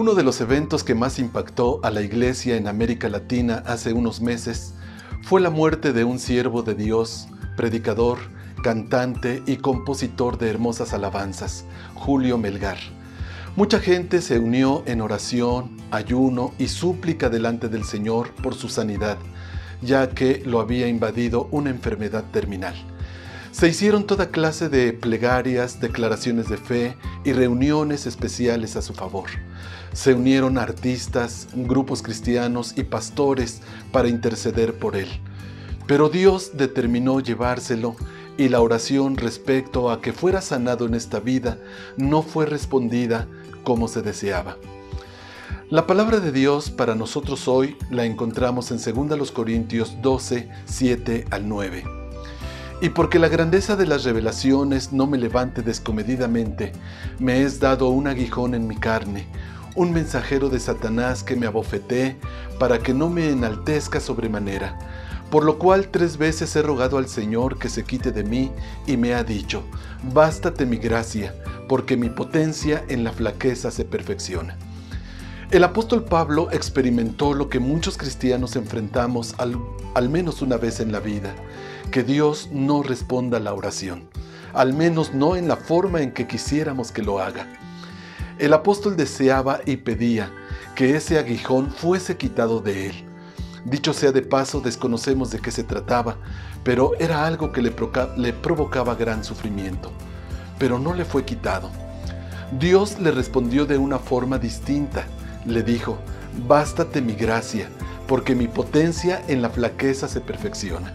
Uno de los eventos que más impactó a la iglesia en América Latina hace unos meses fue la muerte de un siervo de Dios, predicador, cantante y compositor de hermosas alabanzas, Julio Melgar. Mucha gente se unió en oración, ayuno y súplica delante del Señor por su sanidad, ya que lo había invadido una enfermedad terminal. Se hicieron toda clase de plegarias, declaraciones de fe y reuniones especiales a su favor. Se unieron artistas, grupos cristianos y pastores para interceder por él. Pero Dios determinó llevárselo y la oración respecto a que fuera sanado en esta vida no fue respondida como se deseaba. La palabra de Dios para nosotros hoy la encontramos en 2 Corintios 12, 7 al 9. Y porque la grandeza de las revelaciones no me levante descomedidamente, me es dado un aguijón en mi carne, un mensajero de Satanás que me abofeté para que no me enaltezca sobremanera. Por lo cual tres veces he rogado al Señor que se quite de mí y me ha dicho, bástate mi gracia, porque mi potencia en la flaqueza se perfecciona. El apóstol Pablo experimentó lo que muchos cristianos enfrentamos al, menos una vez en la vida, que Dios no responda a la oración, al menos no en la forma en que quisiéramos que lo haga. El apóstol deseaba y pedía que ese aguijón fuese quitado de él. Dicho sea de paso, desconocemos de qué se trataba, pero era algo que le, le provocaba gran sufrimiento. Pero no le fue quitado. Dios le respondió de una forma distinta. Le dijo, bástate mi gracia, porque mi potencia en la flaqueza se perfecciona.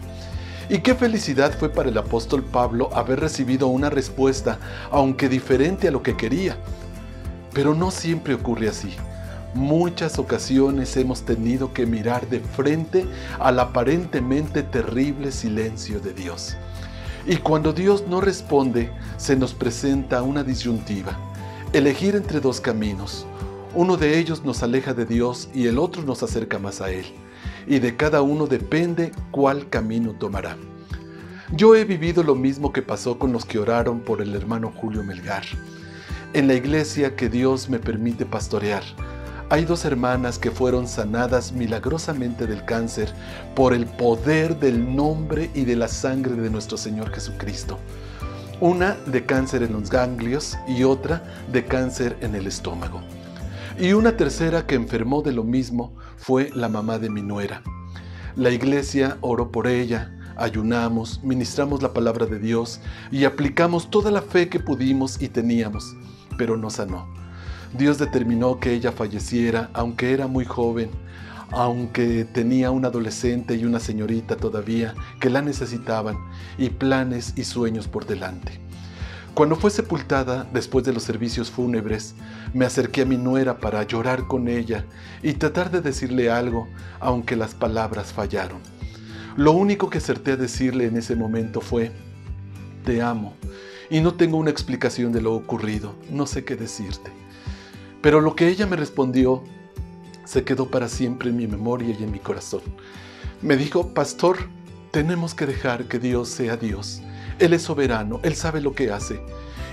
Y qué felicidad fue para el apóstol Pablo haber recibido una respuesta, aunque diferente a lo que quería. Pero no siempre ocurre así. Muchas ocasiones hemos tenido que mirar de frente al aparentemente terrible silencio de Dios. Y cuando Dios no responde, se nos presenta una disyuntiva. Elegir entre dos caminos. Uno de ellos nos aleja de Dios y el otro nos acerca más a Él y de cada uno depende cuál camino tomará. Yo he vivido lo mismo que pasó con los que oraron por el hermano Julio Melgar. En la iglesia que Dios me permite pastorear, hay dos hermanas que fueron sanadas milagrosamente del cáncer por el poder del nombre y de la sangre de nuestro Señor Jesucristo. Una de cáncer en los ganglios y otra de cáncer en el estómago. Y una tercera que enfermó de lo mismo fue la mamá de mi nuera. La iglesia oró por ella, ayunamos, ministramos la palabra de Dios y aplicamos toda la fe que pudimos y teníamos, pero no sanó. Dios determinó que ella falleciera, aunque era muy joven, aunque tenía un adolescente y una señorita todavía que la necesitaban y planes y sueños por delante. Cuando fue sepultada después de los servicios fúnebres, me acerqué a mi nuera para llorar con ella y tratar de decirle algo, aunque las palabras fallaron. Lo único que acerté a decirle en ese momento fue, te amo, y no tengo una explicación de lo ocurrido, no sé qué decirte. Pero lo que ella me respondió se quedó para siempre en mi memoria y en mi corazón. Me dijo, pastor, tenemos que dejar que Dios sea Dios él es soberano, Él sabe lo que hace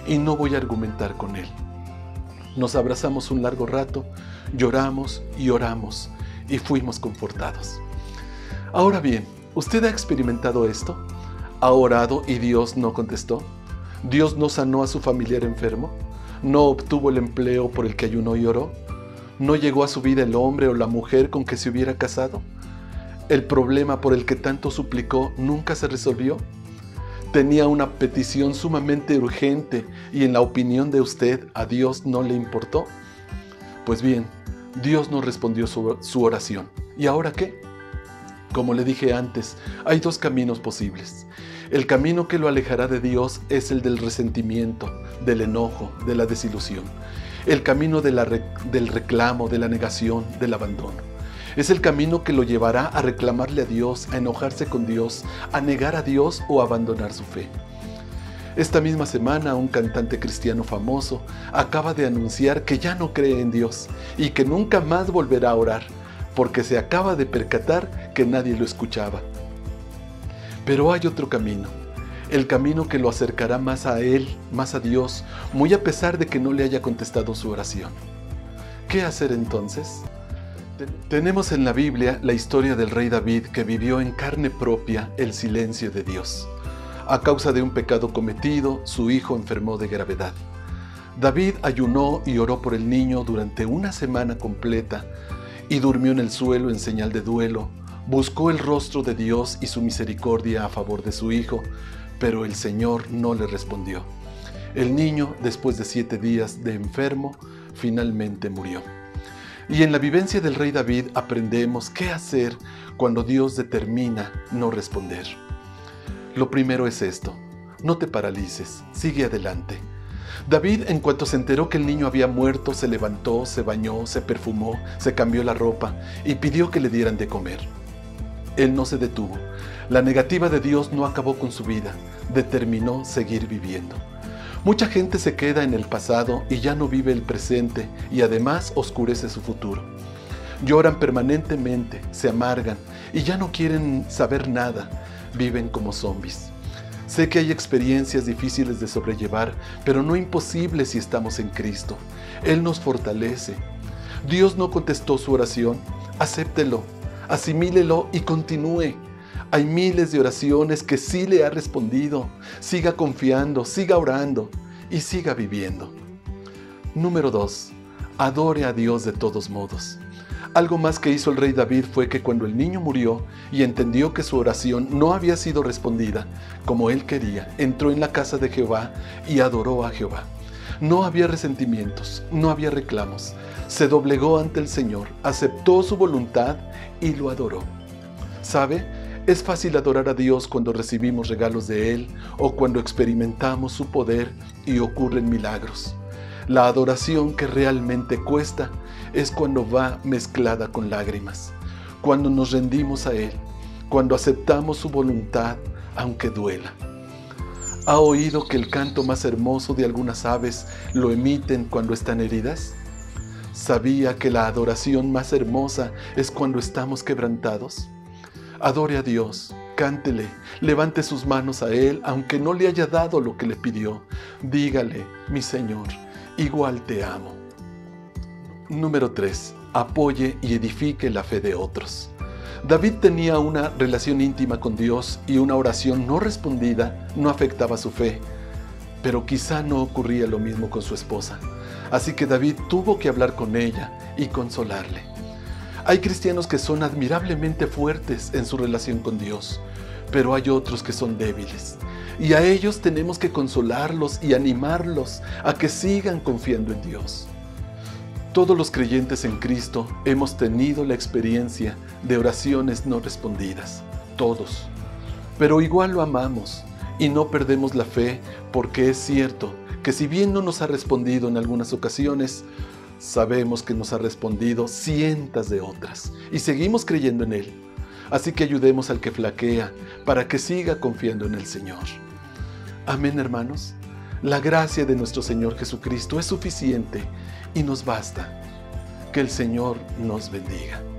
y no voy a argumentar con Él. Nos abrazamos un largo rato, lloramos y oramos y fuimos confortados. Ahora bien, ¿usted ha experimentado esto? ¿Ha orado y Dios no contestó? ¿Dios no sanó a su familiar enfermo? ¿No obtuvo el empleo por el que ayunó y oró? ¿No llegó a su vida el hombre o la mujer con que se hubiera casado? ¿El problema por el que tanto suplicó nunca se resolvió? Tenía una petición sumamente urgente y en la opinión de usted a Dios no le importó? Pues bien, Dios no respondió su, oración. ¿Y ahora qué? Como le dije antes, hay dos caminos posibles. El camino que lo alejará de Dios es el del resentimiento, del enojo, de la desilusión. El camino del reclamo, de la negación, del abandono. Es el camino que lo llevará a reclamarle a Dios, a enojarse con Dios, a negar a Dios o a abandonar su fe. Esta misma semana un cantante cristiano famoso acaba de anunciar que ya no cree en Dios y que nunca más volverá a orar porque se acaba de percatar que nadie lo escuchaba. Pero hay otro camino, el camino que lo acercará más a Él, más a Dios, muy a pesar de que no le haya contestado su oración. ¿Qué hacer entonces? Tenemos en la Biblia la historia del rey David que vivió en carne propia el silencio de Dios. A causa de un pecado cometido, su hijo enfermó de gravedad. David ayunó y oró por el niño durante una semana completa y durmió en el suelo en señal de duelo. Buscó el rostro de Dios y su misericordia a favor de su hijo, pero el Señor no le respondió. El niño, después de siete días de enfermo, finalmente murió. Y en la vivencia del rey David aprendemos qué hacer cuando Dios determina no responder. Lo primero es esto, no te paralices, sigue adelante. David, en cuanto se enteró que el niño había muerto, se levantó, se bañó, se perfumó, se cambió la ropa y pidió que le dieran de comer. Él no se detuvo. La negativa de Dios no acabó con su vida, determinó seguir viviendo. Mucha gente se queda en el pasado y ya no vive el presente y además oscurece su futuro. Lloran permanentemente, se amargan y ya no quieren saber nada, viven como zombies. Sé que hay experiencias difíciles de sobrellevar, pero no imposibles si estamos en Cristo. Él nos fortalece. Dios no contestó su oración, acéptelo, asimílelo y continúe. Hay miles de oraciones que sí le ha respondido. Siga confiando, siga orando y siga viviendo. Número 2. Adore a Dios de todos modos. Algo más que hizo el rey David fue que cuando el niño murió y entendió que su oración no había sido respondida como él quería, entró en la casa de Jehová y adoró a Jehová. No había resentimientos, no había reclamos. Se doblegó ante el Señor, aceptó su voluntad y lo adoró. ¿Sabe? Es fácil adorar a Dios cuando recibimos regalos de Él o cuando experimentamos su poder y ocurren milagros. La adoración que realmente cuesta es cuando va mezclada con lágrimas, cuando nos rendimos a Él, cuando aceptamos su voluntad aunque duela. ¿Ha oído que el canto más hermoso de algunas aves lo emiten cuando están heridas? ¿Sabía que la adoración más hermosa es cuando estamos quebrantados? Adore a Dios, cántele, levante sus manos a Él, aunque no le haya dado lo que le pidió. Dígale, mi Señor, igual te amo. Número 3. Apoye y edifique la fe de otros. David tenía una relación íntima con Dios y una oración no respondida no afectaba su fe, pero quizá no ocurría lo mismo con su esposa. Así que David tuvo que hablar con ella y consolarle. Hay cristianos que son admirablemente fuertes en su relación con Dios, pero hay otros que son débiles. Y a ellos tenemos que consolarlos y animarlos a que sigan confiando en Dios. Todos los creyentes en Cristo hemos tenido la experiencia de oraciones no respondidas, todos. Pero igual lo amamos y no perdemos la fe porque es cierto que si bien no nos ha respondido en algunas ocasiones, sabemos que nos ha respondido cientos de otras y seguimos creyendo en Él. Así que ayudemos al que flaquea para que siga confiando en el Señor. Amén, hermanos. La gracia de nuestro Señor Jesucristo es suficiente y nos basta. Que el Señor nos bendiga.